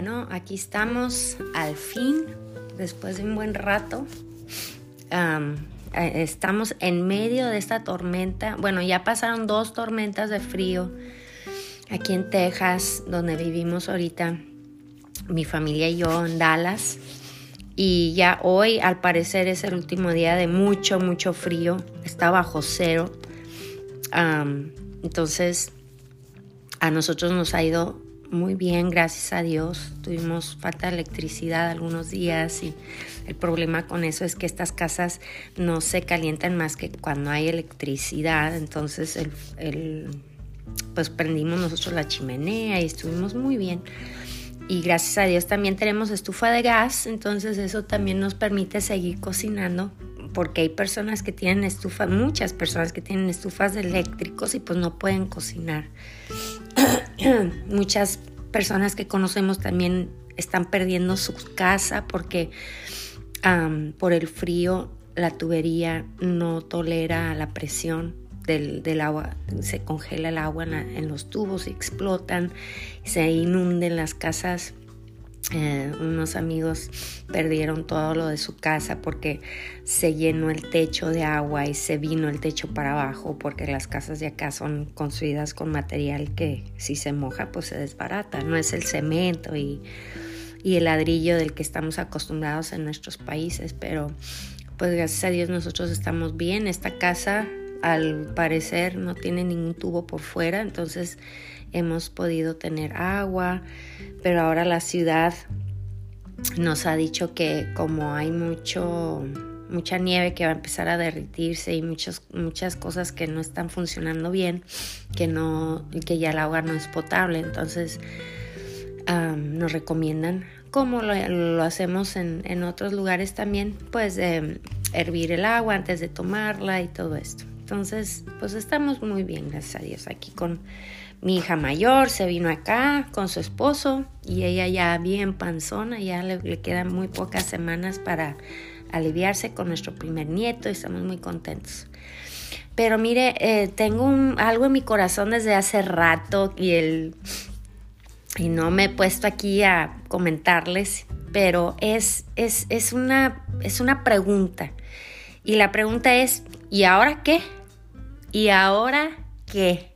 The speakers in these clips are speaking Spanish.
Bueno, aquí estamos al fin, después de un buen rato. Eh, estamos en medio de esta tormenta. Bueno, ya pasaron dos tormentas de frío aquí en Texas, donde vivimos ahorita, mi familia y yo en Dallas. Y ya hoy, al parecer, es el último día de mucho, mucho frío. Está bajo cero. entonces, a nosotros nos ha ido muy bien, gracias a Dios. Tuvimos falta de electricidad algunos días y el problema con eso es que estas casas no se calientan más que cuando hay electricidad. Entonces, el, pues prendimos nosotros la chimenea y estuvimos muy bien. Y gracias a Dios también tenemos estufa de gas, entonces eso también nos permite seguir cocinando porque hay personas que tienen estufa, muchas personas que tienen estufas eléctricos y pues no pueden cocinar. Muchas personas que conocemos también están perdiendo su casa porque por el frío la tubería no tolera la presión del, agua, se congela el agua en, en los tubos explotan, se inunden las casas eh, unos amigos perdieron todo lo de su casa porque se llenó el techo de agua y se vino el techo para abajo porque las casas de acá son construidas con material que si se moja pues se desbarata, no es el cemento y, y el ladrillo del que estamos acostumbrados en nuestros países, pero pues gracias a Dios nosotros estamos bien, esta casa al parecer no tiene ningún tubo por fuera, entonces hemos podido tener agua, pero ahora la ciudad nos ha dicho que como hay mucho mucha nieve que va a empezar a derritirse y muchas muchas cosas que no están funcionando bien, que no que ya el agua no es potable, entonces nos recomiendan como lo, hacemos en, en, otros lugares también, pues hervir el agua antes de tomarla y todo esto. Entonces, pues estamos muy bien, gracias a Dios, aquí con mi hija mayor se vino acá con su esposo y ella ya bien panzona, ya le, quedan muy pocas semanas para aliviarse con nuestro primer nieto y estamos muy contentos. Pero mire, eh, tengo algo en mi corazón desde hace rato y, el, y no me he puesto aquí a comentarles, pero es, es, es, una, es una pregunta. Y la pregunta es, ¿y ahora qué? ¿Y ahora qué?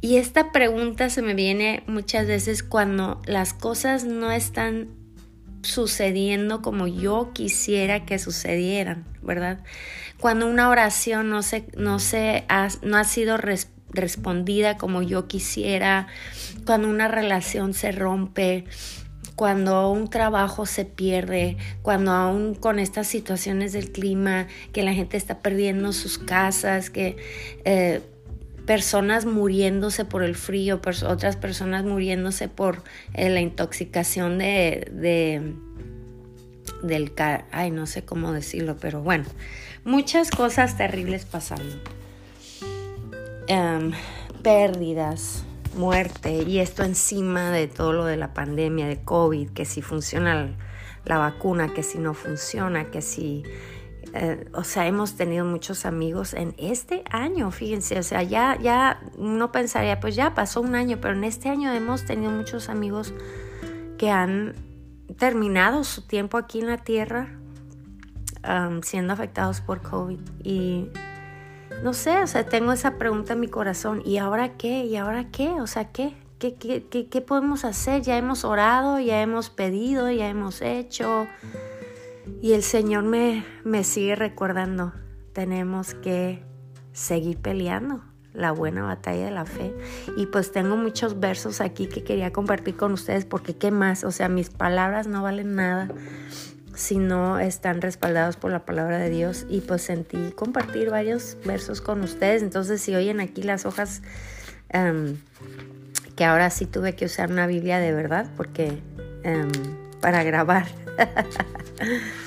Y esta pregunta se me viene muchas veces cuando las cosas no están sucediendo como yo quisiera que sucedieran, ¿verdad? Cuando una oración no, se, no, se ha, no ha sido respondida como yo quisiera, cuando una relación se rompe, cuando un trabajo se pierde, cuando aún con estas situaciones del clima, que la gente está perdiendo sus casas, que eh, personas muriéndose por el frío, otras personas muriéndose por eh, la intoxicación de, de del ay no sé cómo decirlo, pero bueno, muchas cosas terribles pasando. Em, pérdidas, muerte y esto encima de todo lo de la pandemia de COVID, que si funciona la vacuna, que si no funciona, que si eh, o sea, hemos tenido muchos amigos en este año, fíjense, o sea, ya, ya no pensaría, pues ya pasó un año, pero en este año hemos tenido muchos amigos que han terminado su tiempo aquí en la tierra um, siendo afectados por COVID. Y no sé, o sea, tengo esa pregunta en mi corazón, ¿y ahora qué? ¿Y ahora qué? O sea, ¿qué? ¿Qué, qué, qué, podemos hacer? Ya hemos orado, ya hemos pedido, ya hemos hecho. Y el Señor me, me sigue recordando, tenemos que seguir peleando la buena batalla de la fe. Y pues tengo muchos versos aquí que quería compartir con ustedes porque qué más, o sea, mis palabras no valen nada si no están respaldados por la palabra de Dios y pues sentí compartir varios versos con ustedes. Entonces si oyen aquí las hojas, em, que ahora sí tuve que usar una Biblia de verdad porque em, para grabar.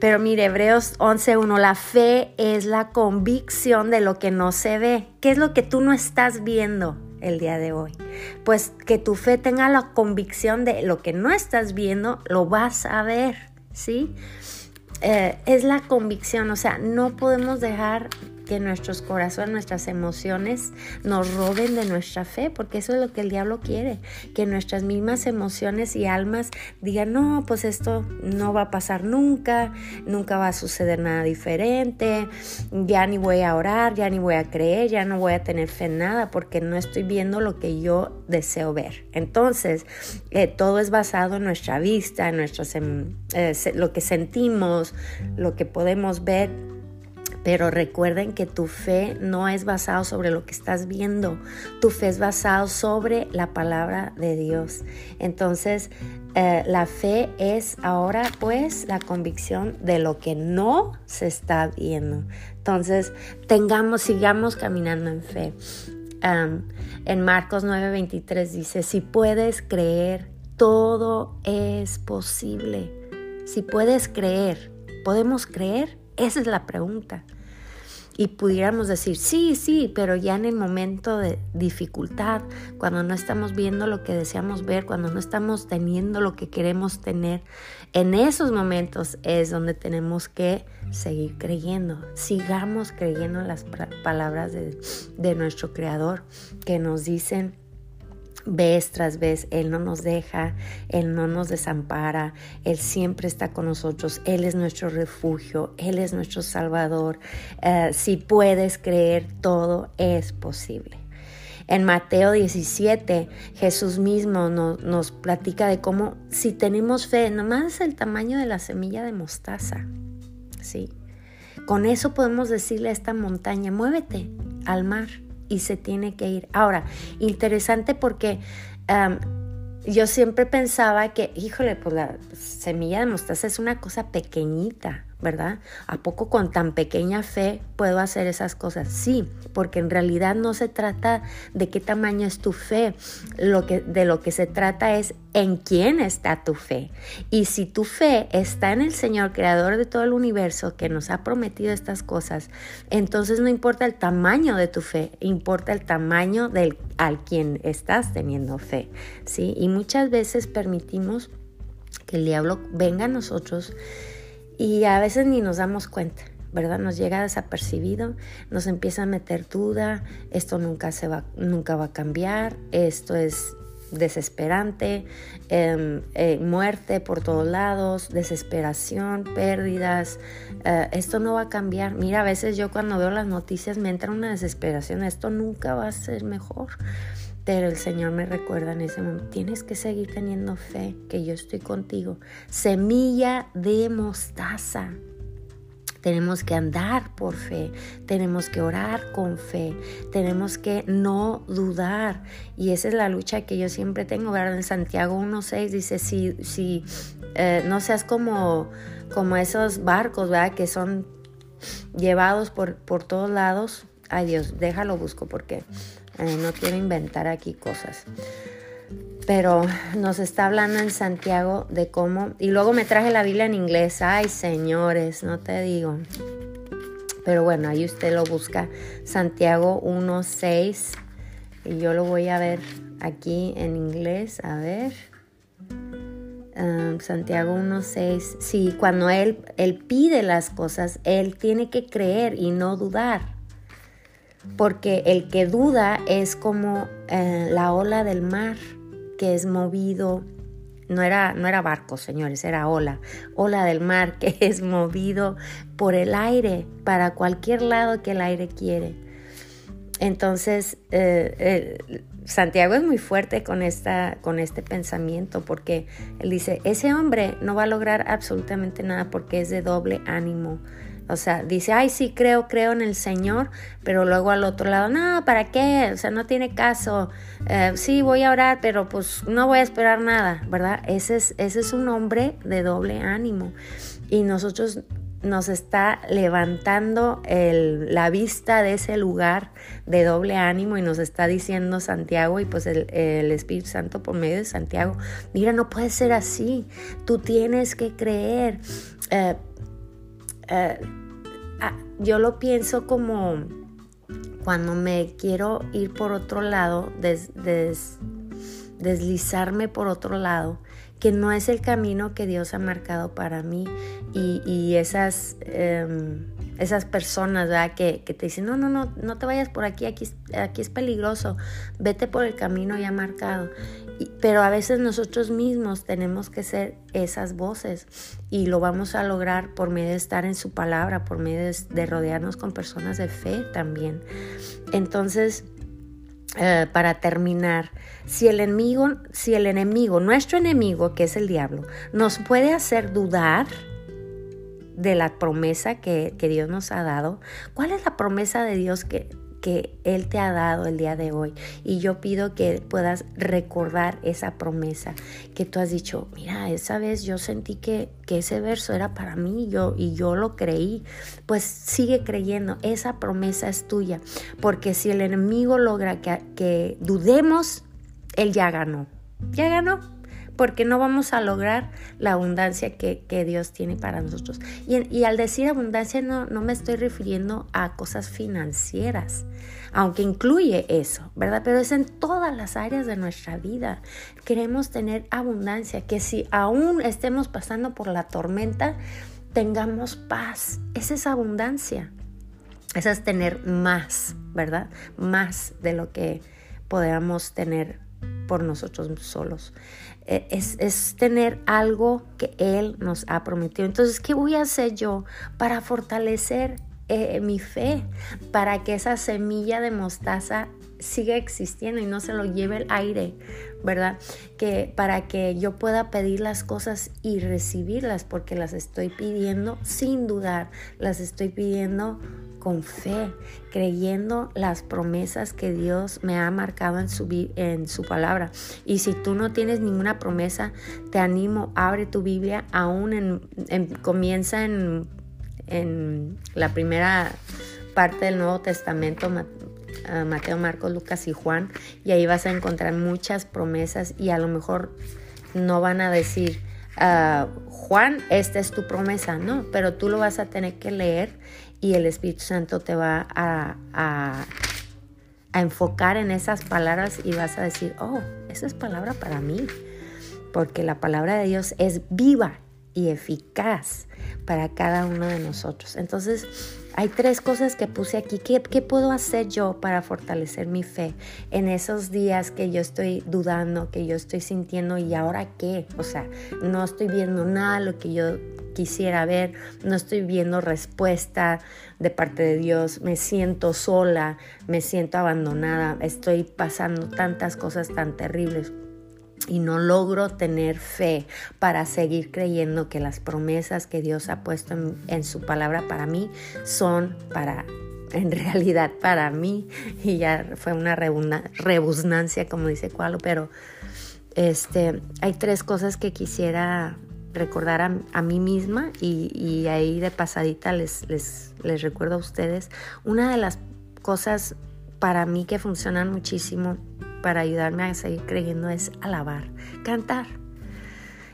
Pero mire, Hebreos 11.1, la fe es la convicción de lo que no se ve. ¿Qué es lo que tú no estás viendo el día de hoy? Pues que tu fe tenga la convicción de lo que no estás viendo, lo vas a ver, ¿sí? Eh, es la convicción, o sea, no podemos dejar que nuestros corazones, nuestras emociones nos roben de nuestra fe, porque eso es lo que el diablo quiere, que nuestras mismas emociones y almas digan, no, pues esto no va a pasar nunca, nunca va a suceder nada diferente, ya ni voy a orar, ya ni voy a creer, ya no voy a tener fe en nada, porque no estoy viendo lo que yo deseo ver. Entonces, eh, todo es basado en nuestra vista, en nuestros, em, eh, lo que sentimos, lo que podemos ver pero recuerden que tu fe no es basado sobre lo que estás viendo, tu fe es basado sobre la palabra de Dios. Entonces, eh, la fe es ahora pues la convicción de lo que no se está viendo. Entonces, tengamos, sigamos caminando en fe. en Marcos 9:23 dice, si puedes creer, todo es posible. Si puedes creer, ¿podemos creer? Esa es la pregunta. Y pudiéramos decir, sí, sí, pero ya en el momento de dificultad, cuando no estamos viendo lo que deseamos ver, cuando no estamos teniendo lo que queremos tener, en esos momentos es donde tenemos que seguir creyendo. Sigamos creyendo en las palabras de, de nuestro Creador que nos dicen vez tras vez, Él no nos deja, Él no nos desampara, Él siempre está con nosotros, Él es nuestro refugio, Él es nuestro Salvador. Eh, si puedes creer, todo es posible. En Mateo 17, Jesús mismo nos platica de cómo si tenemos fe, nomás el tamaño de la semilla de mostaza, ¿sí? Con eso podemos decirle a esta montaña, muévete al mar y se tiene que ir. Ahora, interesante porque yo siempre pensaba que, híjole, pues la semilla de mostaza es una cosa pequeñita, ¿verdad? ¿A poco con tan pequeña fe puedo hacer esas cosas? Sí, porque en realidad no se trata de qué tamaño es tu fe, lo que, de lo que se trata es en quién está tu fe. Y si tu fe está en el Señor, creador de todo el universo, que nos ha prometido estas cosas, entonces no importa el tamaño de tu fe, importa el tamaño del al quien estás teniendo fe, ¿sí? Y muchas veces permitimos que el diablo venga a nosotros y a veces ni nos damos cuenta, ¿verdad? Nos llega desapercibido, nos empieza a meter duda, esto nunca, se va, nunca va a cambiar, esto es desesperante, em, eh, muerte por todos lados, desesperación, pérdidas. Eh, esto no va a cambiar. Mira, a veces yo cuando veo las noticias me entra una desesperación. Esto nunca va a ser mejor. Pero el Señor me recuerda en ese momento, tienes que seguir teniendo fe, que yo estoy contigo. Semilla de mostaza. Tenemos que andar por fe, tenemos que orar con fe, tenemos que no dudar. Y esa es la lucha que yo siempre tengo, ¿verdad? En Santiago 1.6 dice, si, si eh, no seas como, como esos barcos, ¿verdad? Que son llevados por, por todos lados. Ay Dios, déjalo busco porque eh, no quiero inventar aquí cosas. Pero nos está hablando en Santiago de cómo... Y luego me traje la Biblia en inglés. Ay, señores, no te digo. Pero bueno, ahí usted lo busca. Santiago 1.6. Y yo lo voy a ver aquí en inglés. A ver. Um, Santiago 1.6. Sí, cuando él, él pide las cosas, él tiene que creer y no dudar porque el que duda es como eh, la ola del mar que es movido, no era, no era barco, señores, era ola, ola del mar que es movido por el aire para cualquier lado que el aire quiere. Entonces, eh, Santiago es muy fuerte con, esta, con este pensamiento porque él dice, ese hombre no va a lograr absolutamente nada porque es de doble ánimo. O sea, dice, ay, sí, creo, creo en el Señor, pero luego al otro lado, no, ¿para qué? O sea, no tiene caso. Eh, sí, voy a orar, pero pues no voy a esperar nada, ¿verdad? Ese es, ese es un hombre de doble ánimo. Y nosotros nos está levantando la vista de ese lugar de doble ánimo y nos está diciendo Santiago y pues el, Espíritu Santo por medio de Santiago, mira, no puede ser así, tú tienes que creer. Eh, eh, yo lo pienso como cuando me quiero ir por otro lado, deslizarme por otro lado, que no es el camino que Dios ha marcado para mí y, esas, em, esas personas, ¿verdad? Que, que, te dicen, no, no, no, no te vayas por aquí, aquí, aquí es peligroso, vete por el camino ya marcado. Pero a veces nosotros mismos tenemos que ser esas voces y lo vamos a lograr por medio de estar en su palabra, por medio de, rodearnos con personas de fe también. Entonces, eh, para terminar, si el enemigo, si el enemigo, nuestro enemigo, que es el diablo, nos puede hacer dudar, de la promesa que, Dios nos ha dado. ¿Cuál es la promesa de Dios que, que Él te ha dado el día de hoy? Y yo pido que puedas recordar esa promesa que tú has dicho, mira, esa vez yo sentí que, que ese verso era para mí yo, y yo lo creí. Pues sigue creyendo, esa promesa es tuya. Porque si el enemigo logra que, que dudemos, Él ya ganó. Ya ganó porque no vamos a lograr la abundancia que, Dios tiene para nosotros. Y, al decir abundancia no, no me estoy refiriendo a cosas financieras, aunque incluye eso, ¿verdad? Pero es en todas las áreas de nuestra vida. Queremos tener abundancia, que si aún estemos pasando por la tormenta, tengamos paz. Esa es abundancia. Esa es tener más, ¿verdad? Más de lo que podamos tener por nosotros solos. E, es, tener algo que Él nos ha prometido. Entonces, ¿qué voy a hacer yo para fortalecer eh, mi fe? Para que esa semilla de mostaza siga existiendo y no se lo lleve el aire, ¿verdad? Que para que yo pueda pedir las cosas y recibirlas porque las estoy pidiendo sin dudar, las estoy pidiendo con fe, creyendo las promesas que Dios me ha marcado en su, en su palabra. Y si tú no tienes ninguna promesa, te animo, abre tu Biblia, aún en, comienza en, en la primera parte del Nuevo Testamento, Mateo, Marcos, Lucas y Juan, y ahí vas a encontrar muchas promesas y a lo mejor no van a decir, ah, Juan, esta es tu promesa, no, pero tú lo vas a tener que leer y el Espíritu Santo te va a, a, enfocar en esas palabras y vas a decir, oh, esa es palabra para mí, porque la palabra de Dios es viva y eficaz para cada uno de nosotros. Entonces, hay tres cosas que puse aquí. ¿Qué, ¿Qué, puedo hacer yo para fortalecer mi fe en esos días que yo estoy dudando, que yo estoy sintiendo y ahora qué? O sea, no estoy viendo nada lo que yo quisiera ver, no estoy viendo respuesta de parte de Dios, me siento sola, me siento abandonada, estoy pasando tantas cosas tan terribles y no logro tener fe para seguir creyendo que las promesas que Dios ha puesto en, su palabra para mí son para en realidad para mí. Y ya fue una rebusnancia como dice Cualo pero este hay tres cosas que quisiera recordar a, mí misma y, ahí de pasadita les, les, les recuerdo a ustedes una de las cosas para mí que funcionan muchísimo para ayudarme a seguir creyendo es alabar, cantar.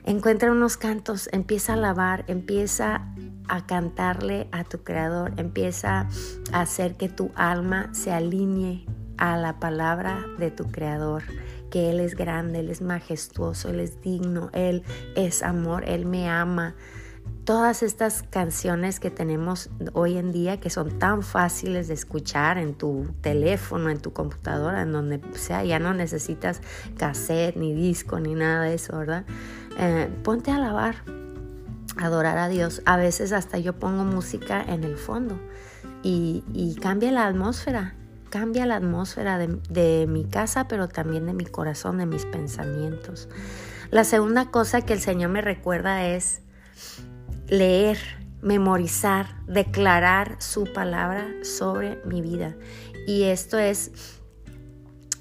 Encuentra unos cantos, empieza a alabar, empieza a cantarle a tu creador, empieza a hacer que tu alma se alinee a la palabra de tu creador, Él es grande, Él es majestuoso, Él es digno, Él es amor, Él me ama todas estas canciones que tenemos hoy en día que son tan fáciles de escuchar en tu teléfono, en tu computadora, en donde sea, ya no necesitas cassette, ni disco, ni nada de eso, ¿verdad? Eh, ponte a alabar, adorar a Dios. A veces hasta yo pongo música en el fondo y, cambia la atmósfera, cambia la atmósfera de, de mi casa, pero también de mi corazón, de mis pensamientos. La segunda cosa que el Señor me recuerda es leer, memorizar, declarar su palabra sobre mi vida. Y esto es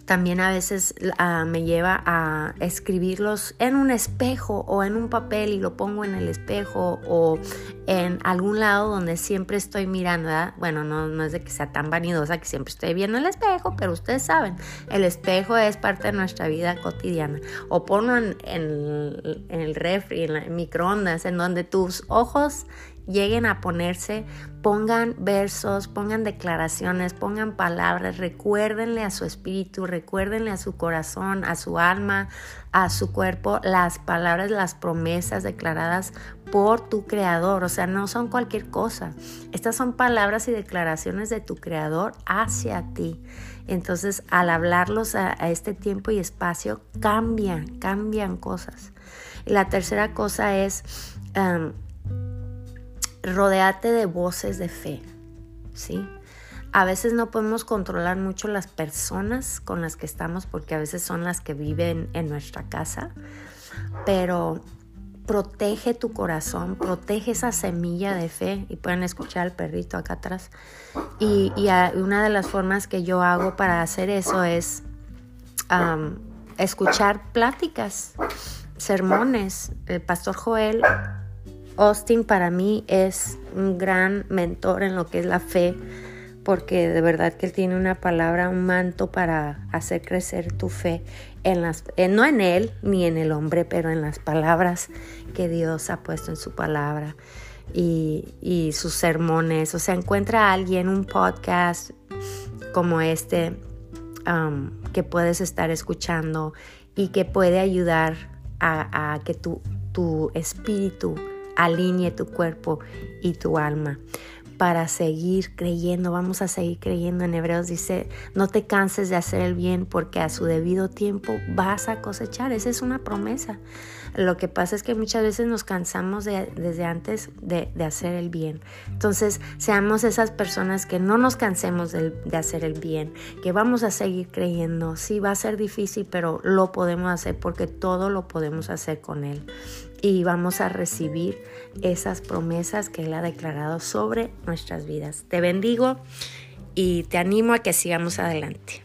también a veces ah, me lleva a escribirlos en un espejo o en un papel y lo pongo en el espejo o en algún lado donde siempre estoy mirando. Bueno, no, no es de que sea tan vanidosa que siempre estoy viendo el espejo, pero ustedes saben, el espejo es parte de nuestra vida cotidiana. O ponlo en, en, en el refri, en el microondas, en donde tus ojos lleguen a ponerse, pongan versos, pongan declaraciones, pongan palabras, recuérdenle a su espíritu, recuérdenle a su corazón, a su alma, a su cuerpo las palabras, las promesas declaradas por tu creador, o sea, no son cualquier cosa. Estas son palabras y declaraciones de tu creador hacia ti. Entonces, al hablarlos a, este tiempo y espacio, cambian, cambian cosas. Y la tercera cosa es, um, rodeate de voces de fe, ¿sí? A veces no podemos controlar mucho las personas con las que estamos porque a veces son las que viven en nuestra casa, pero protege tu corazón, protege esa semilla de fe y pueden escuchar al perrito acá atrás. Y, una de las formas que yo hago para hacer eso es escuchar pláticas, sermones. El pastor Joel Austin para mí es un gran mentor en lo que es la fe porque de verdad que él tiene una palabra, un manto para hacer crecer tu fe en las, no en él ni en el hombre, pero en las palabras que Dios ha puesto en su palabra y, sus sermones. O sea, encuentra a alguien, un podcast como este um, que puedes estar escuchando y que puede ayudar a, a que tu, tu espíritu alinee tu cuerpo y tu alma para seguir creyendo. Vamos a seguir creyendo. En Hebreos dice, no te canses de hacer el bien porque a su debido tiempo vas a cosechar. Esa es una promesa. Lo que pasa es que muchas veces nos cansamos desde antes de, hacer el bien. Entonces, seamos esas personas que no nos cansemos de, de hacer el bien, que vamos a seguir creyendo. Sí, va a ser difícil, pero lo podemos hacer porque todo lo podemos hacer con Él y vamos a recibir esas promesas que Él ha declarado sobre nuestras vidas. Te bendigo y te animo a que sigamos adelante.